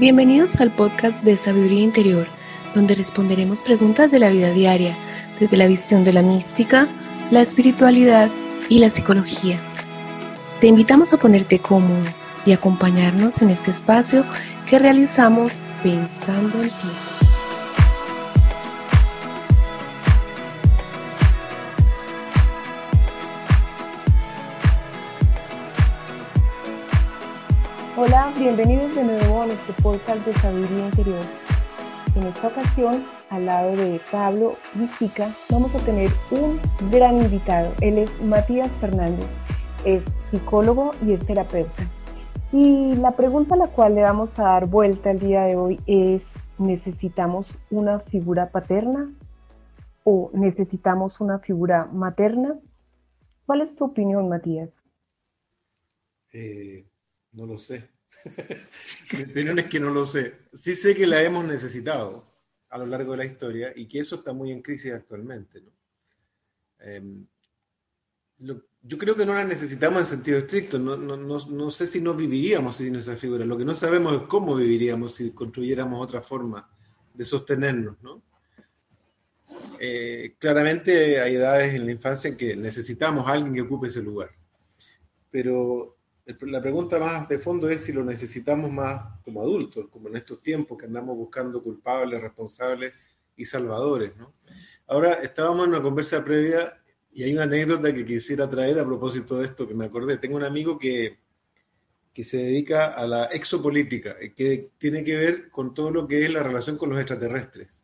Bienvenidos al podcast de Sabiduría Interior, donde responderemos preguntas de la vida diaria desde la visión de la mística, la espiritualidad y la psicología. Te invitamos a ponerte cómodo y acompañarnos en este espacio que realizamos pensando en ti. Bienvenidos de nuevo a nuestro podcast de Sabiduría Interior. En esta ocasión, al lado de Pablo Vística, vamos a tener un gran invitado. Él es Matías Fernández, es psicólogo y es terapeuta. Y la pregunta a la cual le vamos a dar vuelta el día de hoy es, ¿necesitamos una figura paterna o necesitamos una figura materna? ¿Cuál es tu opinión, Matías? Eh, no lo sé. Mi opinión es que no lo sé. Sí sé que la hemos necesitado a lo largo de la historia y que eso está muy en crisis actualmente. Em, yo creo que no la necesitamos en sentido estricto. No, no, no, sé si no viviríamos sin esa figura. Lo que no sabemos es cómo viviríamos si construyéramos otra forma de sostenernos. Eh, claramente hay edades en la infancia en que necesitamos a alguien que ocupe ese lugar. Pero la pregunta más de fondo es si lo necesitamos más como adultos, como en estos tiempos que andamos buscando culpables, responsables y salvadores. ¿no? Ahora, estábamos en una conversa previa y hay una anécdota que quisiera traer a propósito de esto que me acordé. Tengo un amigo que, que se dedica a la exopolítica, que tiene que ver con todo lo que es la relación con los extraterrestres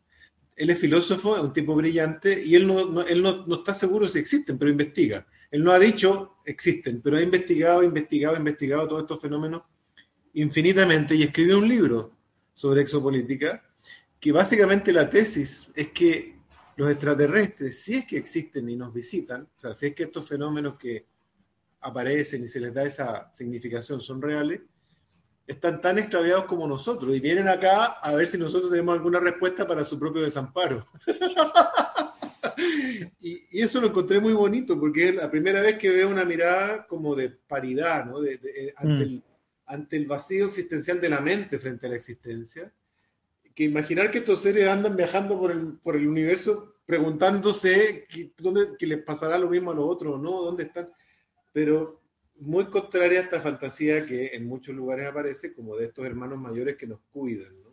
él es filósofo, es un tipo brillante, y él, no, él no, está seguro si existen, pero investiga. Él no ha dicho existen, pero ha investigado, investigado, investigado todos estos fenómenos infinitamente y escribió un libro sobre exopolítica, que básicamente la tesis es que los extraterrestres, si es que existen y nos visitan, o sea, si es que estos fenómenos que aparecen y se les da esa significación son reales, están tan extraviados como nosotros y vienen acá a ver si nosotros tenemos alguna respuesta para su propio desamparo. y, eso lo encontré muy bonito porque es la primera vez que veo una mirada como de paridad, ¿no? de, eh, ante, mm. el, ante, el, vacío existencial de la mente frente a la existencia. Que imaginar que estos seres andan viajando por el, por el universo preguntándose que, dónde, que les pasará lo mismo a los otros o no, dónde están. Pero muy contraria a esta fantasía que en muchos lugares aparece como de estos hermanos mayores que nos cuidan. ¿no?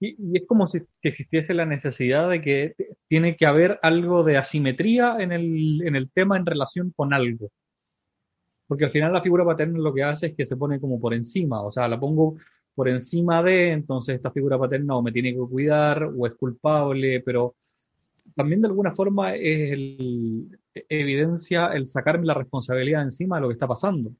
Y, es como si existiese la necesidad de que tiene que haber algo de asimetría en el, en el tema en relación con algo. Porque al final la figura paterna lo que hace es que se pone como por encima, o sea, la pongo por encima de, entonces esta figura paterna o me tiene que cuidar o es culpable, pero también de alguna forma es el, evidencia el sacarme la responsabilidad encima de lo que está pasando.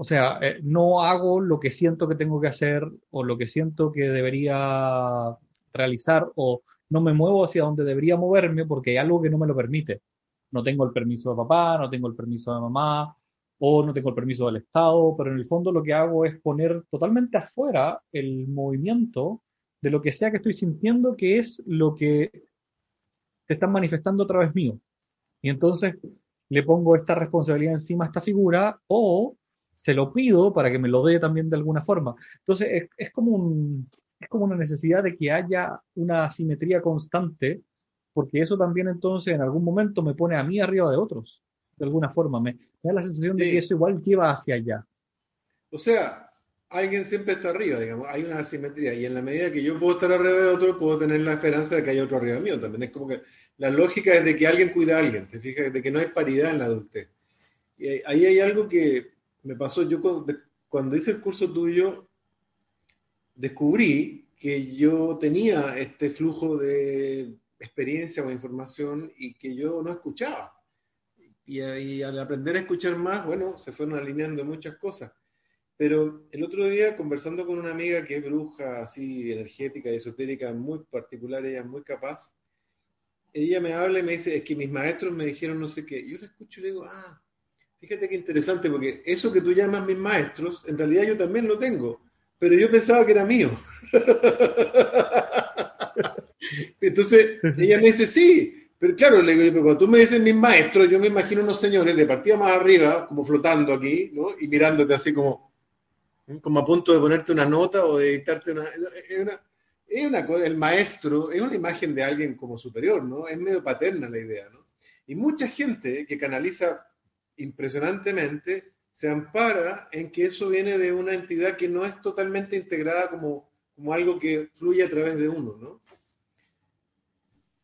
O sea, eh, no hago lo que siento que tengo que hacer o lo que siento que debería realizar o no me muevo hacia donde debería moverme porque hay algo que no me lo permite. No tengo el permiso de papá, no tengo el permiso de mamá o no tengo el permiso del Estado, pero en el fondo lo que hago es poner totalmente afuera el movimiento de lo que sea que estoy sintiendo que es lo que te están manifestando a través mío. Y entonces le pongo esta responsabilidad encima a esta figura o se lo pido para que me lo dé también de alguna forma. Entonces es, como, un, es como una necesidad de que haya una simetría constante, porque eso también entonces en algún momento me pone a mí arriba de otros, de alguna forma. Me, da la sensación de que eso igual lleva hacia allá. O sea, alguien siempre está arriba, digamos, hay una asimetría. Y en la medida que yo puedo estar arriba de otro, puedo tener la esperanza de que haya otro arriba mío. También es como que la lógica es de que alguien cuida a alguien, te fijas, de que no hay paridad en la adultez. Y ahí hay algo que me pasó. Yo cuando hice el curso tuyo, descubrí que yo tenía este flujo de experiencia o información y que yo no escuchaba. Y, al aprender a escuchar más, bueno, se fueron alineando muchas cosas. Pero el otro día, conversando con una amiga que es bruja, así energética y esotérica, muy particular, ella muy capaz, ella me habla y me dice, es que mis maestros me dijeron no sé qué. Yo la escucho y le digo, ah, fíjate qué interesante, porque eso que tú llamas mis maestros, en realidad yo también lo tengo, pero yo pensaba que era mío. Entonces, ella me dice, sí, pero claro, le digo, cuando tú me dices mis maestros, yo me imagino unos señores de partida más arriba, como flotando aquí, ¿no? Y mirándote así como, como a punto de ponerte una nota o de dictarte una... Es una, una el maestro es una imagen de alguien como superior, ¿no? Es medio paterna la idea, ¿no? Y mucha gente que canaliza impresionantemente se ampara en que eso viene de una entidad que no es totalmente integrada como, como algo que fluye a través de uno, ¿no?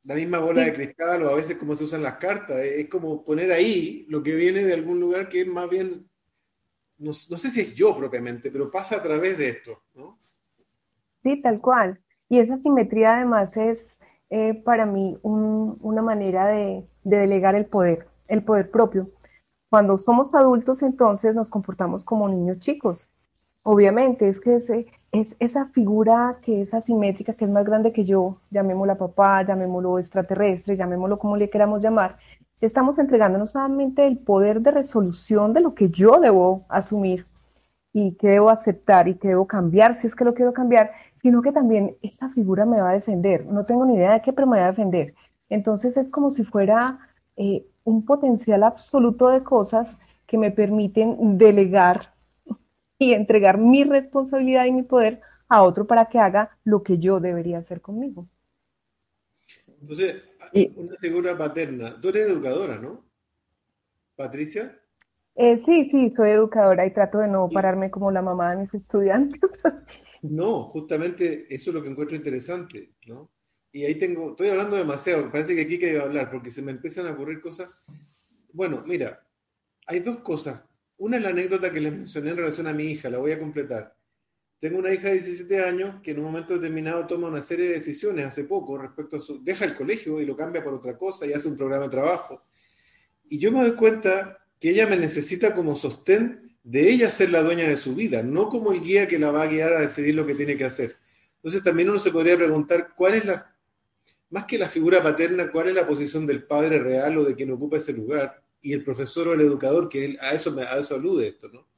La misma bola de cristal o a veces como se usan las cartas, es como poner ahí lo que viene de algún lugar que es más bien, no, sé si es yo propiamente, pero pasa a través de esto, ¿no? Sí, tal cual. Y esa simetría además es eh, para mí una manera de, de delegar el poder, el poder propio. Cuando somos adultos entonces nos comportamos como niños chicos. Obviamente es que ese, es esa figura que es asimétrica, que es más grande que yo, llamémosla papá, llamémoslo extraterrestre, llamémoslo como le queramos llamar, estamos entregándonos solamente el poder de resolución de lo que yo debo asumir y que debo aceptar y que debo cambiar si es que lo quiero cambiar, sino que también esa figura me va a defender. No tengo ni idea de qué, pero me va a defender. Entonces es como si fuera eh, un potencial absoluto de cosas que me permiten delegar y entregar mi responsabilidad y mi poder a otro para que haga lo que yo debería hacer conmigo. Entonces, una figura paterna. Tú eres educadora, ¿no? Patricia. Eh, sí, sí, soy educadora y trato de no pararme como la mamá de mis estudiantes. No, justamente eso es lo que encuentro interesante, ¿no? Y ahí tengo, estoy hablando demasiado, parece que aquí que iba a hablar, porque se me empiezan a ocurrir cosas. Bueno, mira, hay dos cosas. Una es la anécdota que les mencioné en relación a mi hija, la voy a completar. Tengo una hija de 17 años que en un momento determinado toma una serie de decisiones hace poco respecto a su... deja el colegio y lo cambia por otra cosa y hace un programa de trabajo. Y yo me doy cuenta que ella me necesita como sostén de ella ser la dueña de su vida, no como el guía que la va a guiar a decidir lo que tiene que hacer. Entonces también uno se podría preguntar cuál es la más que la figura paterna, cuál es la posición del padre real o de quien ocupa ese lugar, y el profesor o el educador, que a, eso, a eso alude esto, ¿no?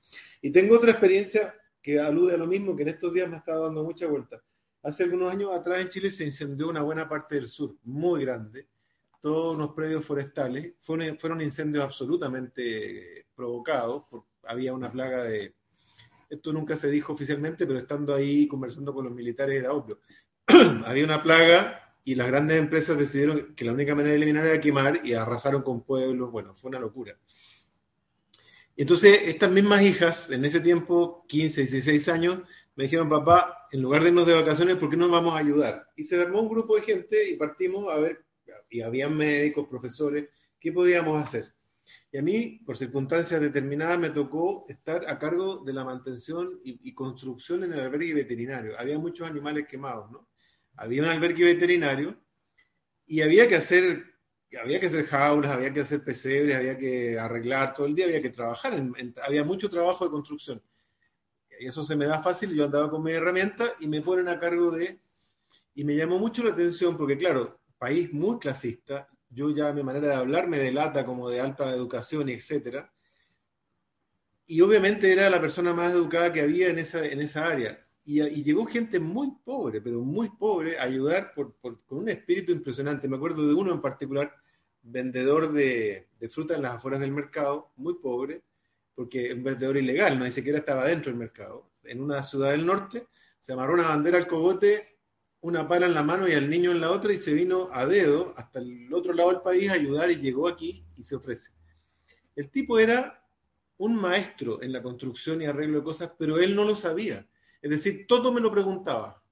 Y tengo otra experiencia que alude a lo mismo, que en estos días me ha estado dando mucha vuelta. Hace algunos años atrás en Chile se incendió una buena parte del sur, muy grande, todos unos predios forestales. fueron incendios absolutamente provocados, había una plaga de... Esto nunca se dijo oficialmente, pero estando ahí conversando con los militares era obvio. había una plaga y las grandes empresas decidieron que la única manera de eliminar era quemar y arrasaron con pueblos. Bueno, fue una locura. Entonces estas mismas hijas, en ese tiempo, 15, 16 años, me dijeron, papá, en lugar de irnos de vacaciones, ¿por qué no nos vamos a ayudar? Y se armó un grupo de gente y partimos a ver, y habían médicos, profesores, ¿qué podíamos hacer? Y a mí, por circunstancias determinadas, me tocó estar a cargo de la mantención y, y construcción en el albergue veterinario. Había muchos animales quemados, ¿no? Había un albergue veterinario y había que hacer, había que hacer jaulas, había que hacer pesebres, había que arreglar todo el día, había que trabajar, había mucho trabajo de construcción. Y eso se me da fácil, yo andaba con mi herramienta y me ponen a cargo de... Y me llamó mucho la atención porque, claro, país muy clasista, yo ya mi manera de hablar me delata como de alta educación y etcétera. Y obviamente era la persona más educada que había en esa, en esa área. Y, llegó gente muy pobre, pero muy pobre, a ayudar con un espíritu impresionante. Me acuerdo de uno en particular, vendedor de, fruta en las afueras del mercado, muy pobre, porque un vendedor ilegal, no ni siquiera estaba dentro del mercado. En una ciudad del norte, se amarró una bandera al cogote, una pala en la mano y al niño en la otra, y se vino a dedo hasta el otro lado del país a ayudar y llegó aquí y se ofrece. El tipo era un maestro en la construcción y arreglo de cosas, pero él no lo sabía es decir, todo me lo preguntaba.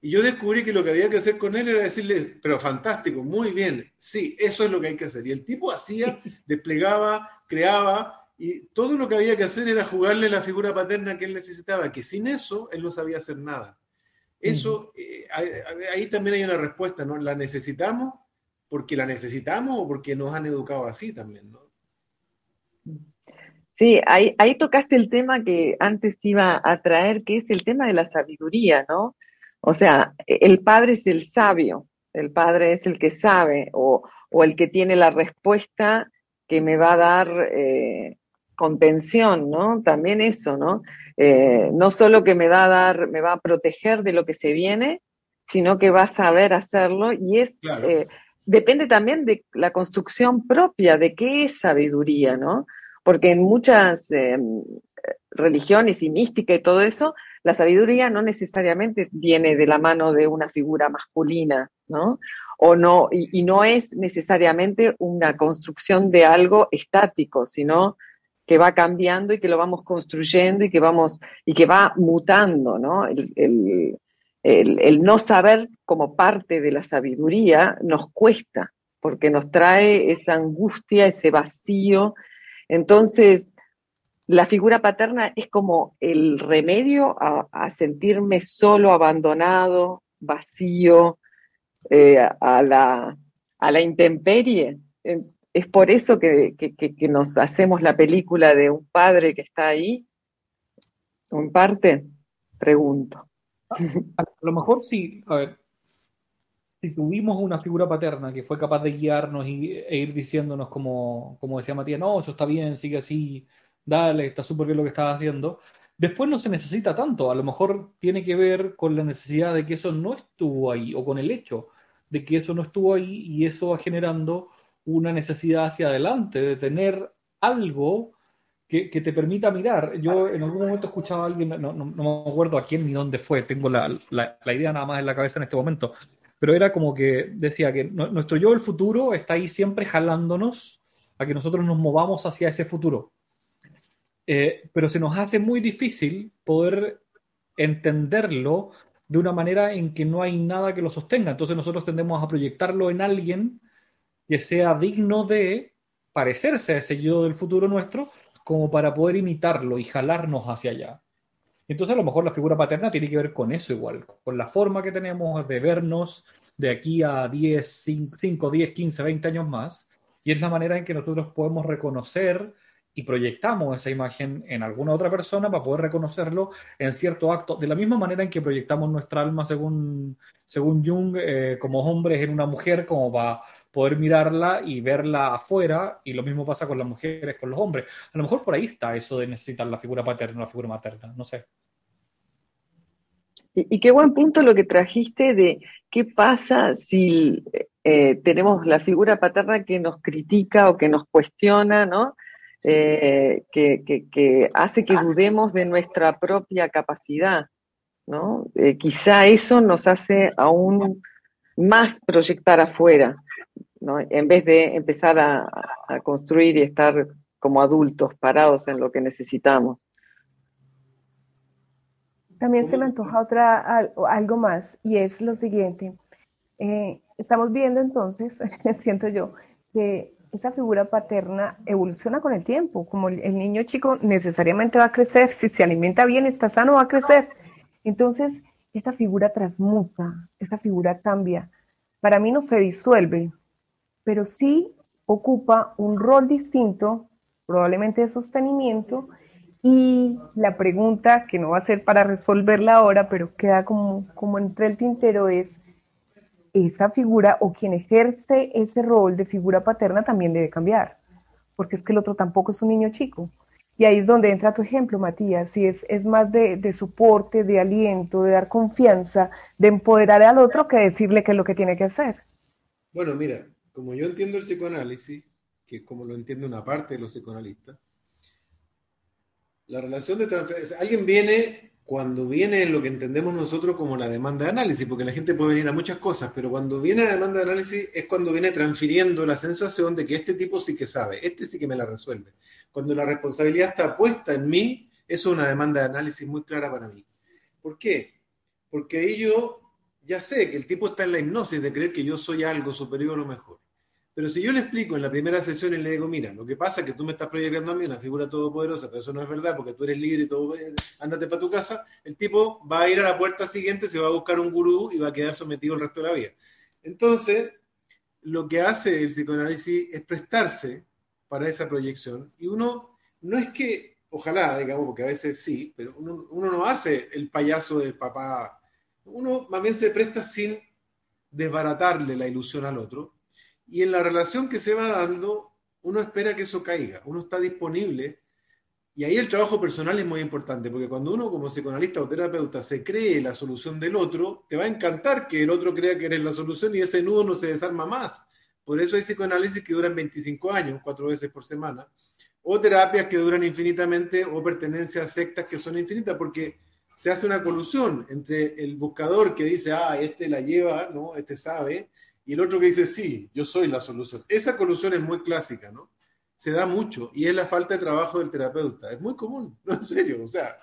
Y yo descubrí que lo que había que hacer con él era decirle, pero fantástico, muy bien, sí, eso es lo que hay que hacer. Y el tipo hacía, desplegaba, creaba, y todo lo que había que hacer era jugarle la figura paterna que él necesitaba, que sin eso él no sabía hacer nada. Eso, eh, ahí también hay una respuesta, ¿no? ¿La necesitamos porque la necesitamos o porque nos han educado así también, ¿no? Sí, ahí, ahí tocaste el tema que antes iba a traer, que es el tema de la sabiduría, ¿no? O sea, el padre es el sabio, el padre es el que sabe o, el que tiene la respuesta que me va a dar eh, contención, ¿no? También eso, ¿no? Eh, no solo que me va a dar, me va a proteger de lo que se viene, sino que va a saber hacerlo y es, eh, depende también de la construcción propia, de qué es sabiduría, ¿no? Porque en muchas, eh, religiones y mística y todo eso, la sabiduría no necesariamente viene de la mano de una figura masculina, ¿no? O no, y, no es necesariamente una construcción de algo estático, sino que va cambiando y que lo vamos construyendo y que vamos, y que va mutando, ¿no? el, el, no saber como parte de la sabiduría nos cuesta, porque nos trae esa angustia, ese vacío. Entonces, la figura paterna es como el remedio a, sentirme solo, abandonado, vacío, eh, a, la, a, la, intemperie. Es por eso que, que, nos hacemos la película de un padre que está ahí, en parte, pregunto. A, lo mejor sí, a ver, si tuvimos una figura paterna que fue capaz de guiarnos y, e ir diciéndonos, como, como decía Matías, no, eso está bien, sigue así, dale, está súper bien lo que estás haciendo, después no se necesita tanto, a lo mejor tiene que ver con la necesidad de que eso no estuvo ahí o con el hecho de que eso no estuvo ahí y eso va generando una necesidad hacia adelante de tener algo que, te permita mirar. Yo en algún momento escuchaba a alguien, no, no, me acuerdo a quién ni dónde fue, tengo la, la, idea nada más en la cabeza en este momento, pero era como que decía que nuestro yo del futuro está ahí siempre jalándonos a que nosotros nos movamos hacia ese futuro. Eh, pero se nos hace muy difícil poder entenderlo de una manera en que no hay nada que lo sostenga. Entonces nosotros tendemos a proyectarlo en alguien que sea digno de parecerse a ese yo del futuro nuestro, como para poder imitarlo y jalarnos hacia allá. Entonces a lo mejor la figura paterna tiene que ver con eso igual, con la forma que tenemos de vernos de aquí a 10, 5, 10, 15, 20 años más, y es la manera en que nosotros podemos reconocer y proyectamos esa imagen en alguna otra persona para poder reconocerlo en cierto acto, de la misma manera en que proyectamos nuestra alma según, según Jung eh, como hombres en una mujer, como para poder mirarla y verla afuera, y lo mismo pasa con las mujeres, con los hombres. A lo mejor por ahí está eso de necesitar la figura paterna, la figura materna, no sé. Y, qué buen punto lo que trajiste de qué pasa si eh, tenemos la figura paterna que nos critica o que nos cuestiona, ¿no? Eh, que, hace que dudemos de nuestra propia capacidad, ¿no? Eh, quizá eso nos hace aún más proyectar afuera, en vez de empezar a, construir y estar como adultos parados en lo que necesitamos. También se me antoja otra, algo más y es lo siguiente. Eh, estamos viendo entonces, siento yo, que esa figura paterna evoluciona con el tiempo, como el, niño chico necesariamente va a crecer, si se alimenta bien, está sano, va a crecer. Entonces, esta figura transmuta, esta figura cambia. Para mí no se disuelve, pero sí ocupa un rol distinto, probablemente de sostenimiento, y la pregunta, que no va a ser para resolverla ahora, pero queda como, como entre el tintero, es, esa figura o quien ejerce ese rol de figura paterna también debe cambiar, porque es que el otro tampoco es un niño chico. Y ahí es donde entra tu ejemplo, Matías, si es, es más de, de, soporte, de aliento, de dar confianza, de empoderar al otro que decirle qué es lo que tiene que hacer. Bueno, mira, como yo entiendo el psicoanálisis, que como lo entiende una parte de los psicoanalistas, la relación de transferencia, alguien viene cuando viene lo que entendemos nosotros como la demanda de análisis, porque la gente puede venir a muchas cosas, pero cuando viene la demanda de análisis es cuando viene transfiriendo la sensación de que este tipo sí que sabe, este sí que me la resuelve. Cuando la responsabilidad está puesta en mí, eso es una demanda de análisis muy clara para mí. ¿Por qué? Porque ahí yo ya sé que el tipo está en la hipnosis de creer que yo soy algo superior o mejor. Pero si yo le explico en la primera sesión y le digo, mira, lo que pasa es que tú me estás proyectando a mí una figura todopoderosa, pero eso no es verdad porque tú eres libre y todo, ándate para tu casa, el tipo va a ir a la puerta siguiente, se va a buscar un gurú y va a quedar sometido el resto de la vida. Entonces, lo que hace el psicoanálisis es prestarse para esa proyección y uno no es que, ojalá, digamos, porque a veces sí, pero uno, uno no hace el payaso del papá, uno más bien se presta sin desbaratarle la ilusión al otro y en la relación que se va dando, uno espera que eso caiga, uno está disponible. Y ahí el trabajo personal es muy importante, porque cuando uno como psicoanalista o terapeuta se cree la solución del otro, te va a encantar que el otro crea que eres la solución y ese nudo no se desarma más. Por eso hay psicoanálisis que duran 25 años, cuatro veces por semana, o terapias que duran infinitamente, o pertenencia a sectas que son infinitas, porque se hace una colusión entre el buscador que dice, ah, este la lleva, ¿no? Este sabe, y el otro que dice, sí, yo soy la solución. Esa colusión es muy clásica, ¿no? Se da mucho, y es la falta de trabajo del terapeuta. Es muy común, no en serio, o sea,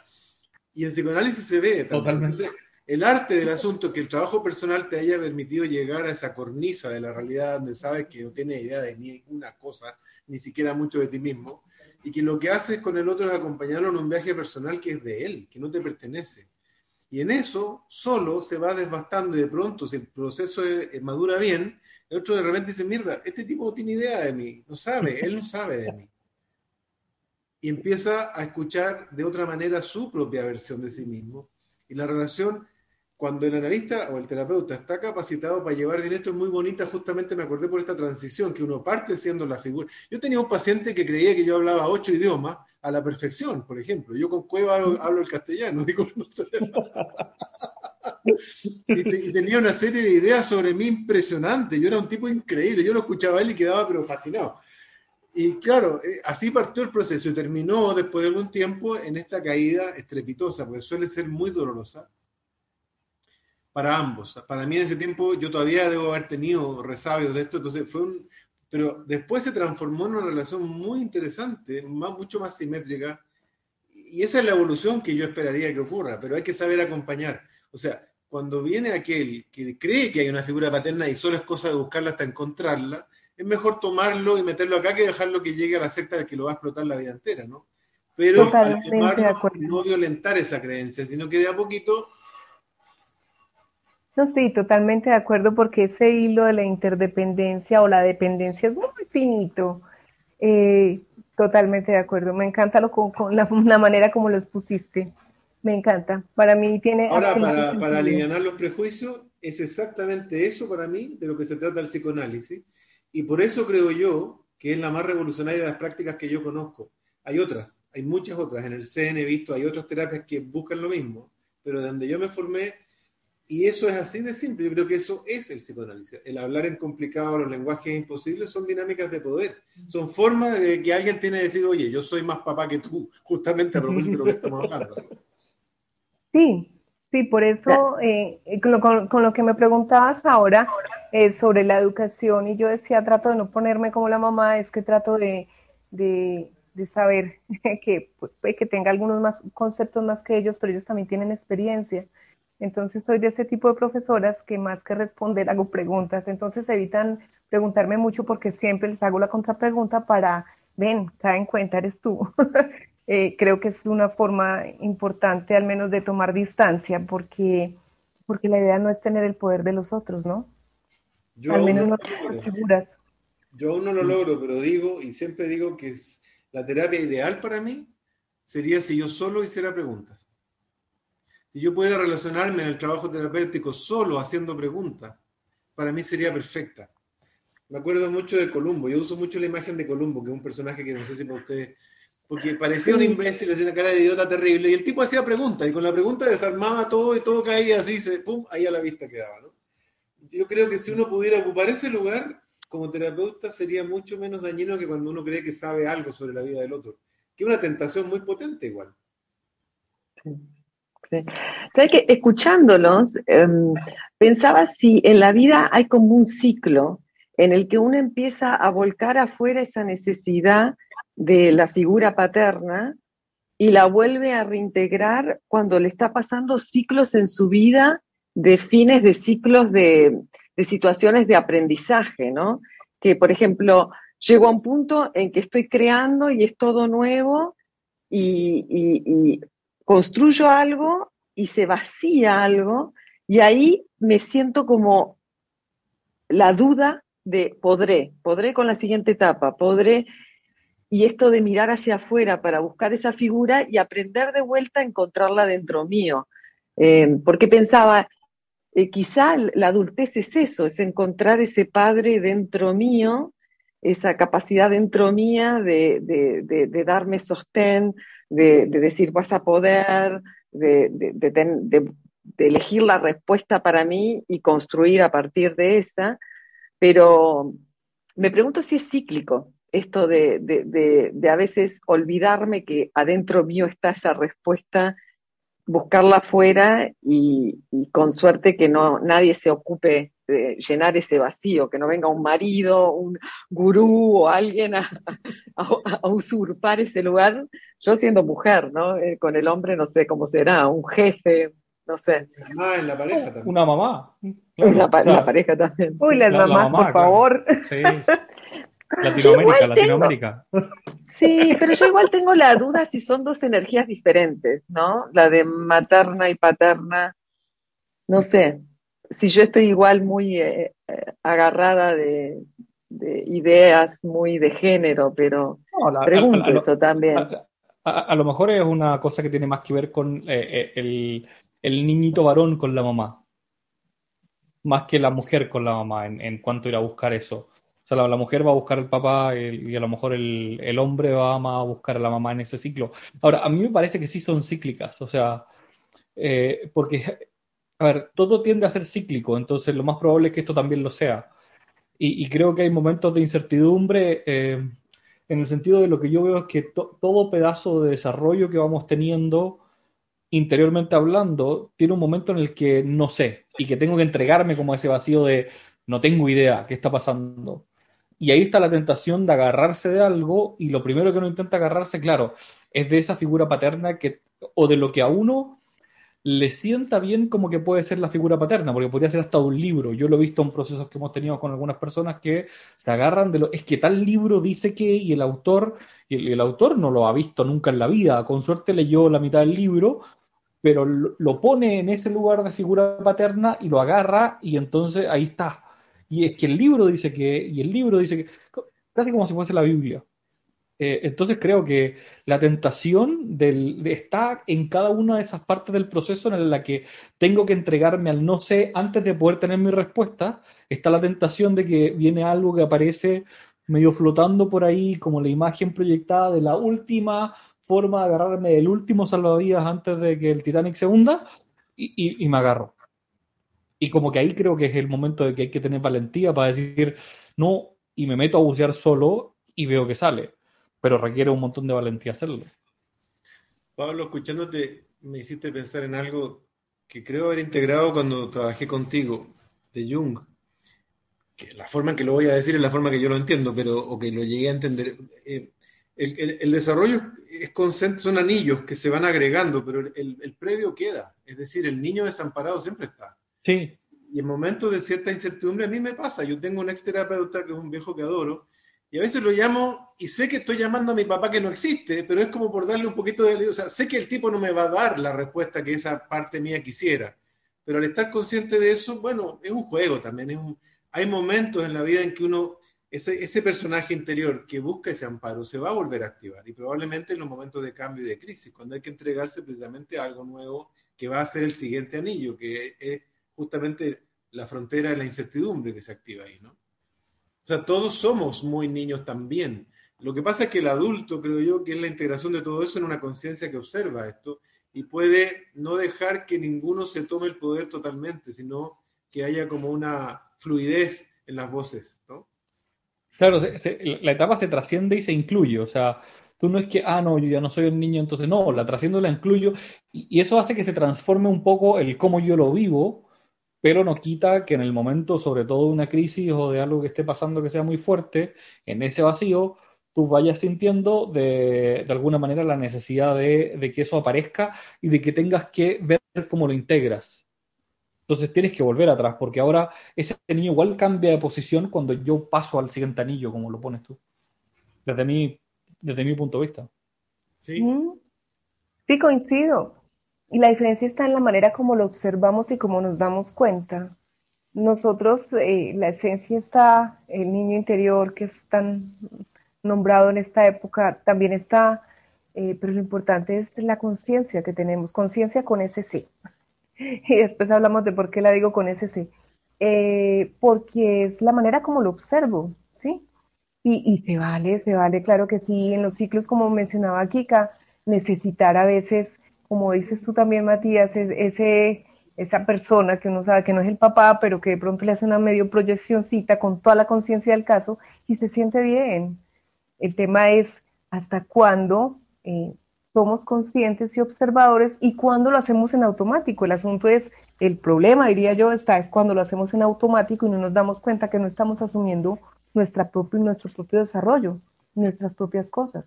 y en psicoanálisis se ve. Totalmente el arte del asunto, que el trabajo personal te haya permitido llegar a esa cornisa de la realidad donde sabes que no tienes idea de ni una cosa, ni siquiera mucho de ti mismo, y que lo que haces con el otro es acompañarlo en un viaje personal que es de él, que no te pertenece. Y en eso solo se va desbastando y de pronto, si el proceso madura bien, el otro de repente dice, mierda, este tipo no tiene idea de mí, no sabe, él no sabe de mí. Y empieza a escuchar de otra manera su propia versión de sí mismo. Y la relación cuando el analista o el terapeuta está capacitado para llevar bien esto es muy bonita, justamente me acordé por esta transición, que uno parte siendo la figura. Yo tenía un paciente que creía que yo hablaba ocho idiomas a la perfección, por ejemplo. Yo con Cueva hablo, el castellano, digo, no sé. y, tenía una serie de ideas sobre mí impresionantes. Yo era un tipo increíble, yo lo escuchaba a él y quedaba pero fascinado. Y claro, eh, así partió el proceso y terminó después de algún tiempo en esta caída estrepitosa, porque suele ser muy dolorosa para ambos. Para mí en ese tiempo yo todavía debo haber tenido resabios de esto, entonces fue un... Pero después se transformó en una relación muy interesante, más, mucho más simétrica, y esa es la evolución que yo esperaría que ocurra, pero hay que saber acompañar. O sea, cuando viene aquel que cree que hay una figura paterna y solo es cosa de buscarla hasta encontrarla, es mejor tomarlo y meterlo acá que dejarlo que llegue a la secta de que lo va a explotar la vida entera, ¿no? Pero al no violentar esa creencia, sino que de a poquito sí, totalmente de acuerdo porque ese hilo de la interdependencia o la dependencia es muy finito. Eh, totalmente de acuerdo. Me encanta lo, con, la, manera como lo expusiste. Me encanta. Para mí tiene... Ahora, para, para aliviar los prejuicios, es exactamente eso para mí de lo que se trata el psicoanálisis. Y por eso creo yo que es la más revolucionaria de las prácticas que yo conozco. Hay otras, hay muchas otras. En el CN he visto, hay otras terapias que buscan lo mismo, pero de donde yo me formé y eso es así de simple. Yo creo que eso es el psicoanálisis. El hablar en complicado, los lenguajes imposibles, son dinámicas de poder. Son formas de que alguien tiene que decir, oye, yo soy más papá que tú, justamente a propósito de lo que estamos hablando. Sí, sí, por eso, eh, con, lo, que me preguntabas ahora eh, sobre la educación, y yo decía, trato de no ponerme como la mamá, es que trato de, de, de saber que puede que tenga algunos más conceptos más que ellos, pero ellos también tienen experiencia. Entonces soy de ese tipo de profesoras que más que responder hago preguntas. Entonces evitan preguntarme mucho porque siempre les hago la contrapregunta para, ven, cae en cuenta, eres tú. Eh, creo que es una forma importante al menos de tomar distancia porque, porque la idea no es tener el poder de los otros, ¿no? Yo al menos no lo figuras. Yo aún no lo logro, pero digo y siempre digo que es la terapia ideal para mí sería si yo solo hiciera preguntas. Si yo pudiera relacionarme en el trabajo terapéutico solo haciendo preguntas, para mí sería perfecta. Me acuerdo mucho de Columbo. Yo uso mucho la imagen de Columbo, que es un personaje que no sé si para ustedes. Porque parecía un imbécil, hacía una cara de idiota terrible. Y el tipo hacía preguntas, y con la pregunta desarmaba todo y todo caía así, se, pum, ahí a la vista quedaba. ¿no? Yo creo que si uno pudiera ocupar ese lugar como terapeuta, sería mucho menos dañino que cuando uno cree que sabe algo sobre la vida del otro. Que es una tentación muy potente, igual. Sí. ¿Sabes que escuchándolos, em, pensaba si en la vida hay como un ciclo en el que uno empieza a volcar afuera esa necesidad de la figura paterna y la vuelve a reintegrar cuando le está pasando ciclos en su vida de fines de ciclos de, situaciones de aprendizaje, ¿no? Que, por ejemplo, llego a un punto en que estoy creando y es todo nuevo y construyo algo y se vacía algo y ahí me siento como la duda de podré, podré con la siguiente etapa, podré, y esto de mirar hacia afuera para buscar esa figura y aprender de vuelta a encontrarla dentro mío. Eh, porque pensaba, eh, quizá la adultez es eso, es encontrar ese padre dentro mío, esa capacidad dentro mía de, de darme sostén, de, decir vas a poder, de, elegir la respuesta para mí y construir a partir de esa, pero me pregunto si es cíclico, esto de, de, a veces olvidarme que adentro mío está esa respuesta, buscarla afuera y, con suerte que no nadie se ocupe llenar ese vacío, que no venga un marido, un gurú o alguien a, usurpar ese lugar. Yo siendo mujer, ¿no? Eh, con el hombre no sé cómo será, un jefe, no sé. en la pareja también. Una mamá. la, pareja también. Uy, las mamás, por favor. Sí. Latinoamérica, Latinoamérica. sí, pero yo igual tengo la duda si son dos energías diferentes, ¿no? La de materna y paterna. No sé, si yo estoy igual muy eh, eh, agarrada de, ideas muy de género, pero pregunto eso también. A, lo mejor es una cosa que tiene más que ver con eh, el, el, niñito varón con la mamá, más que la mujer con la mamá en, en cuanto ir a buscar eso sea, la, mujer va a buscar al papá y a lo mejor el, hombre va a buscar a la mamá en ese ciclo. Ahora, a mí me parece que sí son cíclicas, o sea, eh, porque, a ver, todo tiende a ser cíclico, entonces lo más probable es que esto también lo sea. Y, creo que hay momentos de incertidumbre eh, en el sentido de lo que yo veo es que todo pedazo de desarrollo que vamos teniendo interiormente hablando, tiene un momento en el que no sé y que tengo que entregarme como ese vacío de no tengo idea qué está pasando. Y ahí está la tentación de agarrarse de algo y lo primero que uno intenta agarrarse, claro, es de esa figura paterna que, o de lo que a uno le sienta bien como que puede ser la figura paterna, porque podría ser hasta un libro. Yo lo he visto en procesos que hemos tenido con algunas personas que se agarran de lo, es que tal libro dice que, y el autor, y el, autor no lo ha visto nunca en la vida, con suerte leyó la mitad del libro, pero lo pone en ese lugar de figura paterna y lo agarra y entonces ahí está y es que el libro dice que, y el libro dice que, casi como si fuese la Biblia. Eh, entonces creo que la tentación de estar en cada una de esas partes del proceso en la que tengo que entregarme al no sé antes de poder tener mi respuesta, está la tentación de que viene algo que aparece medio flotando por ahí como la imagen proyectada de la última forma de agarrarme del último salvavidas antes de que el Titanic se hunda y me agarro. Y como que ahí creo que es el momento de que hay que tener valentía para decir, no, y me meto a bucear solo y veo que sale. Pero requiere un montón de valentía hacerlo. Pablo, escuchándote, me hiciste pensar en algo que creo haber integrado cuando trabajé contigo, de Jung. Que la forma en que lo voy a decir es la forma que yo lo entiendo, pero o que lo llegué a entender. Eh, el, desarrollo es son anillos que se van agregando, pero el, el, previo queda. Es decir, el niño desamparado siempre está. Sí. Y en momentos de cierta incertidumbre a mí me pasa. Yo tengo un exterapeuta que es un viejo que adoro y a veces lo llamo y sé que estoy llamando a mi papá que no existe, pero es como por darle un poquito de... O sea, sé que el tipo no me va a dar la respuesta que esa parte mía quisiera, pero al estar consciente de eso, bueno, es un juego también. Hay momentos en la vida en que uno, ese, ese personaje interior que busca ese amparo, se va a volver a activar y probablemente en los momentos de cambio y de crisis, cuando hay que entregarse precisamente a algo nuevo que va a ser el siguiente anillo, que es justamente la frontera de la incertidumbre que se activa ahí, ¿no? Sea, todos somos muy niños también. Lo que pasa es que el adulto, creo yo, que es la integración de todo eso en una conciencia que observa esto y puede no dejar que ninguno se tome el poder totalmente, sino que haya como una fluidez en las voces, ¿no? Claro, la etapa se trasciende y se incluye, o sea, tú no es que, ah, no, yo ya no soy el niño, entonces no, la trasciendo, la incluyo, y, y, eso hace que se transforme un poco el cómo yo lo vivo pero no quita que en el momento, sobre todo de una crisis o de algo que esté pasando que sea muy fuerte, en ese vacío, tú vayas sintiendo de, de alguna manera la necesidad de, de, que eso aparezca y de que tengas que ver cómo lo integras. Entonces tienes que volver atrás, porque ahora ese niño igual cambia de posición cuando yo paso al siguiente anillo, como lo pones tú. Desde mi, desde mi punto de vista. Sí. Sí, coincido. Y la diferencia está en la manera como lo observamos y cómo nos damos cuenta. Nosotros, eh, la esencia está, el niño interior que es tan nombrado en esta época, también está, eh, pero lo importante es la conciencia que tenemos, conciencia con ese sí. Y después hablamos de por qué la digo con ese sí. Eh, porque es la manera como lo observo, ¿sí? Y, y se vale, se vale, claro que sí, en los ciclos, como mencionaba Kika, necesitar a veces como dices tú también, Matías, ese, esa persona que uno sabe que no es el papá, pero que de pronto le hace una medio proyeccióncita con toda la conciencia del caso y se siente bien. El tema es hasta cuándo eh, somos conscientes y observadores y cuándo lo hacemos en automático. El asunto es, el problema, diría yo, está es cuando lo hacemos en automático y no nos damos cuenta que no estamos asumiendo nuestra propio, nuestro propio desarrollo, nuestras propias cosas.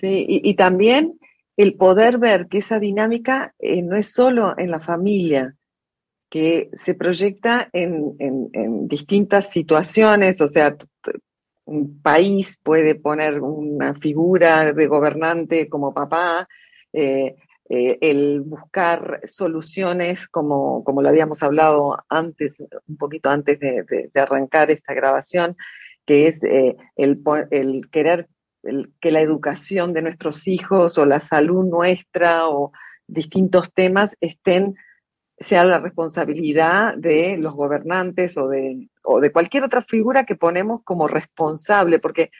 Sí, y, también el poder ver que esa dinámica eh, no es solo en la familia, que se proyecta en, distintas situaciones, o sea, un país puede poner una figura de gobernante como papá, eh, eh, el buscar soluciones como, como lo habíamos hablado antes, un poquito antes de, arrancar esta grabación, que es el, el, querer que la educación de nuestros hijos o la salud nuestra o distintos temas estén sea la responsabilidad de los gobernantes o de, o de cualquier otra figura que ponemos como responsable, porque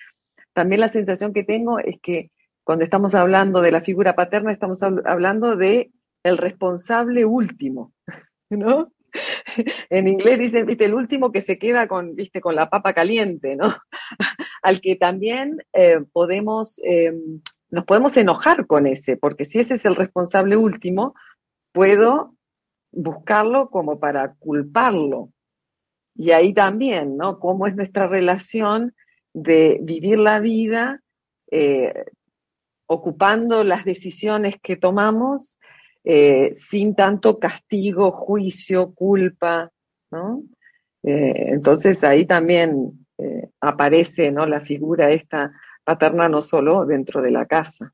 también la sensación que tengo es que cuando estamos hablando de la figura paterna, estamos hablando de el responsable último, ¿no? En inglés dicen, viste, el último que se queda con, viste, con la papa caliente, ¿no? Al que también eh, podemos, em, nos podemos enojar con ese, porque si ese es el responsable último, puedo buscarlo como para culparlo. Y ahí también, ¿no? ¿Cómo es nuestra relación de vivir la vida eh, ocupando las decisiones que tomamos eh, sin tanto castigo, juicio, culpa, ¿no? Eh, entonces ahí también aparece, ¿no? La figura esta paterna no solo dentro de la casa.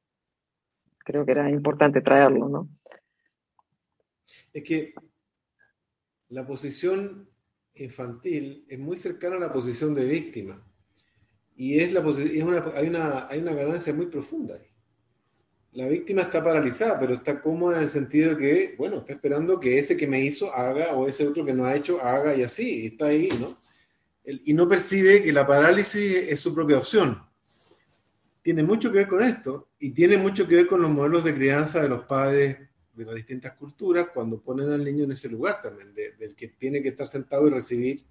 Creo que era importante traerlo, ¿no? es que la posición infantil es muy cercana a la posición de víctima. Y es la es hay, una, hay una ganancia muy profunda ahí. La víctima está paralizada, pero está cómoda en el sentido de que, bueno, está esperando que ese que me hizo haga o ese otro que no ha hecho haga y así, está ahí, ¿no? y no percibe que la parálisis es su propia opción. Tiene mucho que ver con esto y tiene mucho que ver con los modelos de crianza de los padres de las distintas culturas cuando ponen al niño en ese lugar también, del que tiene que estar sentado y recibir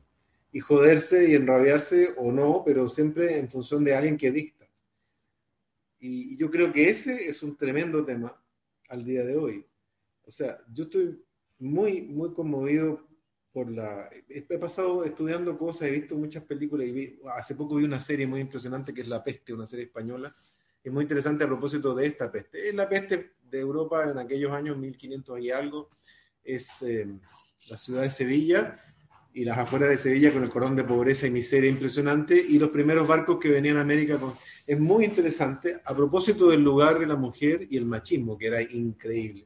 y joderse y enrabiarse o no, pero siempre en función de alguien que dicta. Y, yo creo que ese es un tremendo tema al día de hoy. O sea, yo estoy muy, muy conmovido por la... He pasado estudiando cosas, he visto muchas películas y hace poco vi una serie muy impresionante que es La Peste, una serie española, es muy interesante a propósito de esta peste. Es la peste de Europa en aquellos años 1500 y algo, es eh, la ciudad de Sevilla y las afueras de Sevilla con el cordón de pobreza y miseria impresionante y los primeros barcos que venían a América. Es muy interesante a propósito del lugar de la mujer y el machismo, que era increíble.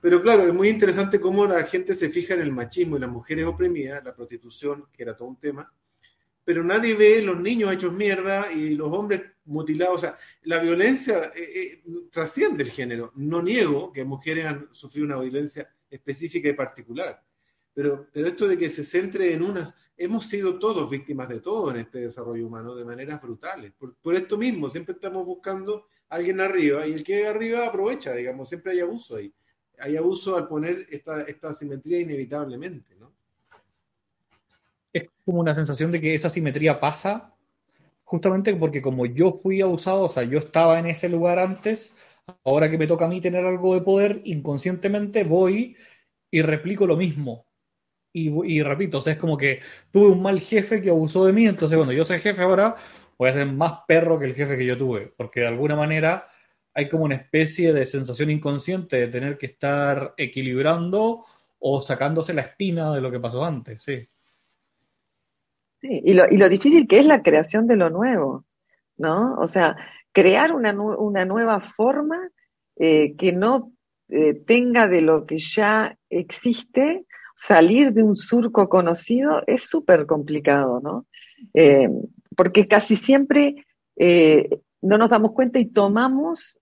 Pero claro, es muy interesante cómo la gente se fija en el machismo y las mujeres oprimidas, la prostitución, que era todo un tema, pero nadie ve los niños hechos mierda y los hombres mutilados. O sea, la violencia eh, eh, trasciende el género. No niego que mujeres han sufrido una violencia específica y particular, pero, pero esto de que se centre en unas, hemos sido todos víctimas de todo en este desarrollo humano de maneras brutales. Por, esto mismo, siempre estamos buscando a alguien arriba y el que arriba aprovecha, digamos, siempre hay abuso ahí. Hay abuso al poner esta, esta asimetría inevitablemente es como una sensación de que esa simetría pasa justamente porque como yo fui abusado, o sea, yo estaba en ese lugar antes, ahora que me toca a mí tener algo de poder, inconscientemente voy y replico lo mismo. Y, repito, es como que tuve un mal jefe que abusó de mí, entonces bueno, yo soy jefe ahora, voy a ser más perro que el jefe que yo tuve, porque de alguna manera hay como una especie de sensación inconsciente de tener que estar equilibrando o sacándose la espina de lo que pasó antes, sí y lo, y lo difícil que es la creación de lo nuevo, ¿no? O sea, crear una, una nueva forma eh, que no eh, tenga de lo que ya existe, salir de un surco conocido es súper complicado, ¿no? Eh, porque casi siempre no nos damos cuenta y tomamos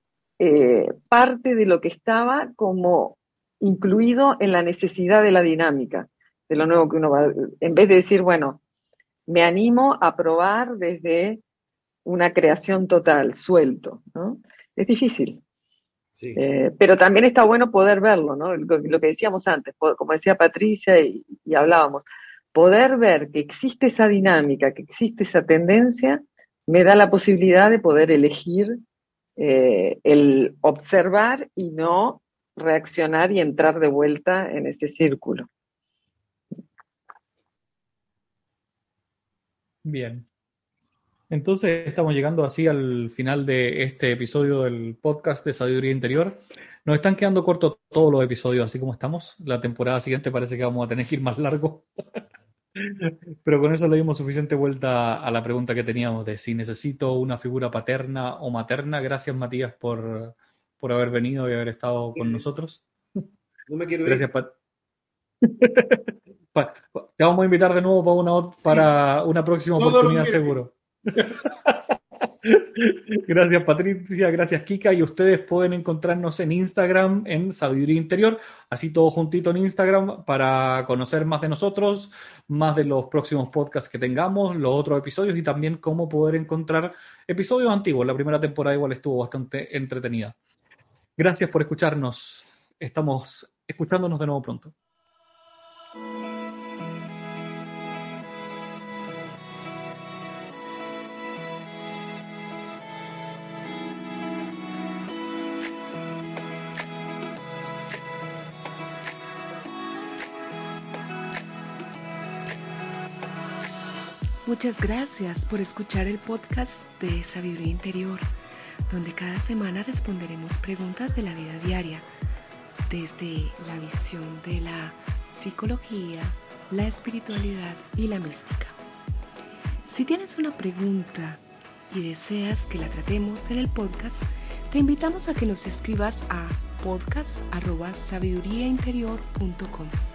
parte de lo que estaba como incluido en la necesidad de la dinámica, de lo nuevo que uno va, en vez de decir, bueno, me animo a probar desde una creación total, suelto, ¿no? Es difícil. Eh, pero también está bueno poder verlo, ¿no? Lo, que decíamos antes, como decía Patricia y, hablábamos, poder ver que existe esa dinámica, que existe esa tendencia, me da la posibilidad de poder elegir eh, el observar y no reaccionar y entrar de vuelta en ese círculo. Bien. Entonces estamos llegando así al final de este episodio del podcast de Sabiduría Interior. Nos están quedando cortos todos los episodios, así como estamos. La temporada siguiente parece que vamos a tener que ir más largo. Pero con eso le dimos suficiente vuelta a la pregunta que teníamos de si necesito una figura paterna o materna. Gracias, Matías, por, por haber venido y haber estado con nosotros. No me quiero Gracias, Pat. Te vamos a invitar de nuevo para una, para una próxima oportunidad, seguro. Gracias Patricia, gracias Kika y ustedes pueden encontrarnos en Instagram en Sabiduría Interior, así todo juntito en Instagram para conocer más de nosotros, más de los próximos podcasts que tengamos, los otros episodios y también cómo poder encontrar episodios antiguos. La primera temporada igual estuvo bastante entretenida. Gracias por escucharnos. Estamos escuchándonos de nuevo pronto. Muchas gracias por escuchar el podcast de Sabiduría Interior, donde cada semana responderemos preguntas de la vida diaria, desde la visión de la psicología, la espiritualidad y la mística. Si tienes una pregunta y deseas que la tratemos en el podcast, te invitamos a que nos escribas a podcast.sabiduríainterior.com.